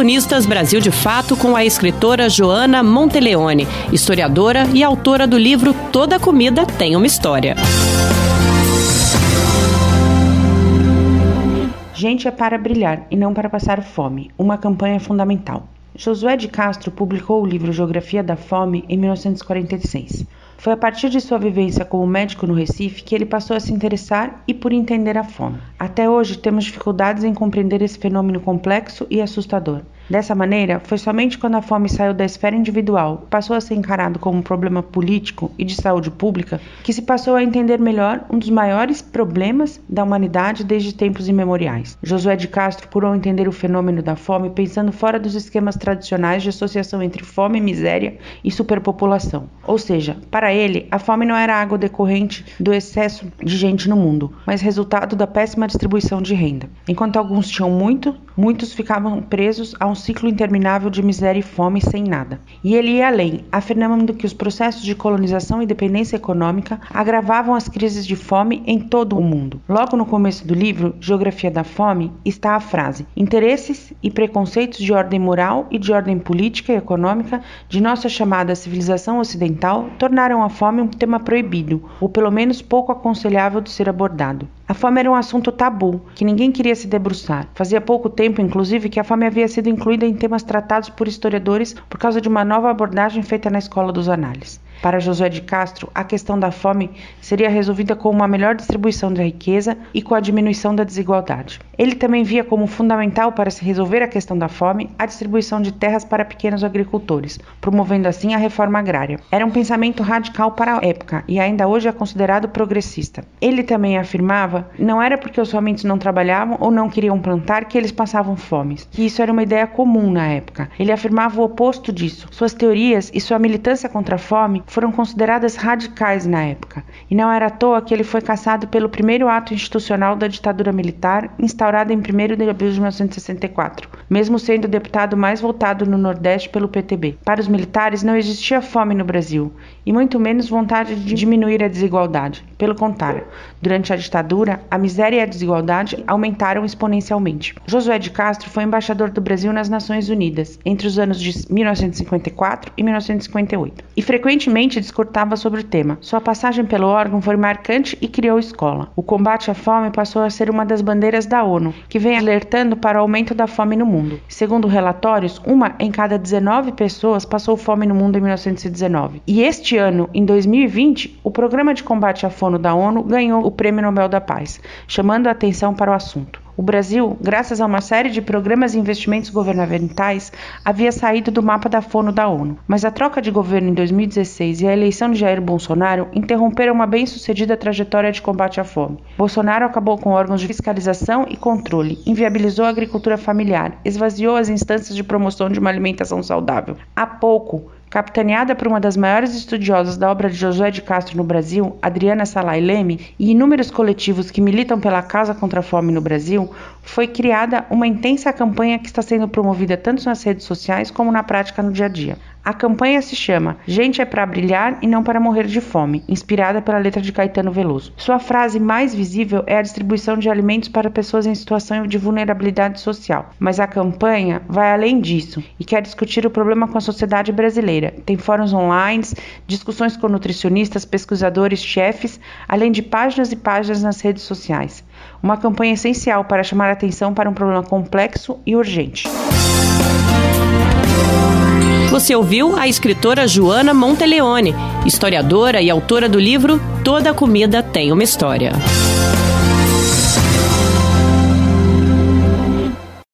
Colunistas Brasil de Fato com a escritora Joana Monteleone, historiadora e autora do livro Toda Comida Tem uma História. Gente é para brilhar e não para passar fome, uma campanha fundamental. Josué de Castro publicou o livro Geografia da Fome em 1946. Foi a partir de sua vivência como médico no Recife que ele passou a se interessar e por entender a fome. Até hoje temos dificuldades em compreender esse fenômeno complexo e assustador. Dessa maneira, foi somente quando a fome saiu da esfera individual passou a ser encarado como um problema político e de saúde pública que se passou a entender melhor um dos maiores problemas da humanidade desde tempos imemoriais. Josué de Castro procurou entender o fenômeno da fome pensando fora dos esquemas tradicionais de associação entre fome miséria e superpopulação. Ou seja, para ele, a fome não era algo decorrente do excesso de gente no mundo, mas resultado da péssima distribuição de renda. Enquanto alguns tinham muito, muitos ficavam presos a um ciclo interminável de miséria e fome sem nada. E ele ia além, afirmando que os processos de colonização e dependência econômica agravavam as crises de fome em todo o mundo. Logo no começo do livro, Geografia da Fome, está a frase: Interesses e preconceitos de ordem moral e de ordem política e econômica de nossa chamada civilização ocidental tornaram a fome um tema proibido, ou pelo menos pouco aconselhável de ser abordado. A fome era um assunto tabu, que ninguém queria se debruçar. Fazia pouco tempo, inclusive, que a fome havia sido incluída em temas tratados por historiadores por causa de uma nova abordagem feita na Escola dos Análises. Para Josué de Castro, a questão da fome seria resolvida com uma melhor distribuição da riqueza e com a diminuição da desigualdade. Ele também via como fundamental para se resolver a questão da fome a distribuição de terras para pequenos agricultores, promovendo assim a reforma agrária. Era um pensamento radical para a época e ainda hoje é considerado progressista. Ele também afirmava não era porque os famintos não trabalhavam ou não queriam plantar que eles passavam fome, que isso era uma ideia comum na época. Ele afirmava o oposto disso. Suas teorias e sua militância contra a fome foram consideradas radicais na época, e não era à toa que ele foi caçado pelo primeiro ato institucional da ditadura militar, instaurada em 1 de abril de 1964, mesmo sendo o deputado mais votado no Nordeste pelo PTB. Para os militares não existia fome no Brasil, e muito menos vontade de diminuir a desigualdade. Pelo contrário, durante a ditadura, a miséria e a desigualdade aumentaram exponencialmente. Josué de Castro foi embaixador do Brasil nas Nações Unidas entre os anos de 1954 e 1958, e frequentemente discutava sobre o tema. Sua passagem pelo órgão foi marcante e criou escola. O combate à fome passou a ser uma das bandeiras da ONU, que vem alertando para o aumento da fome no mundo. Segundo relatórios, uma em cada 19 pessoas passou fome no mundo em 1919. E este ano, em 2020, o Programa de Combate à Fome da ONU ganhou o Prêmio Nobel da Paz, chamando a atenção para o assunto. O Brasil, graças a uma série de programas e investimentos governamentais, havia saído do mapa da fono da ONU. Mas a troca de governo em 2016 e a eleição de Jair Bolsonaro interromperam uma bem-sucedida trajetória de combate à fome. Bolsonaro acabou com órgãos de fiscalização e controle, inviabilizou a agricultura familiar, esvaziou as instâncias de promoção de uma alimentação saudável. Há pouco, Capitaneada por uma das maiores estudiosas da obra de Josué de Castro no Brasil, Adriana Salai Leme, e inúmeros coletivos que militam pela causa contra a fome no Brasil, foi criada uma intensa campanha que está sendo promovida tanto nas redes sociais como na prática no dia a dia. A campanha se chama Gente é para brilhar e não para morrer de fome, inspirada pela letra de Caetano Veloso. Sua frase mais visível é a distribuição de alimentos para pessoas em situação de vulnerabilidade social. Mas a campanha vai além disso e quer discutir o problema com a sociedade brasileira. Tem fóruns online, discussões com nutricionistas, pesquisadores, chefes, além de páginas e páginas nas redes sociais. Uma campanha essencial para chamar a atenção para um problema complexo e urgente. Você ouviu a escritora Joana Monteleone, historiadora e autora do livro Toda Comida Tem uma História.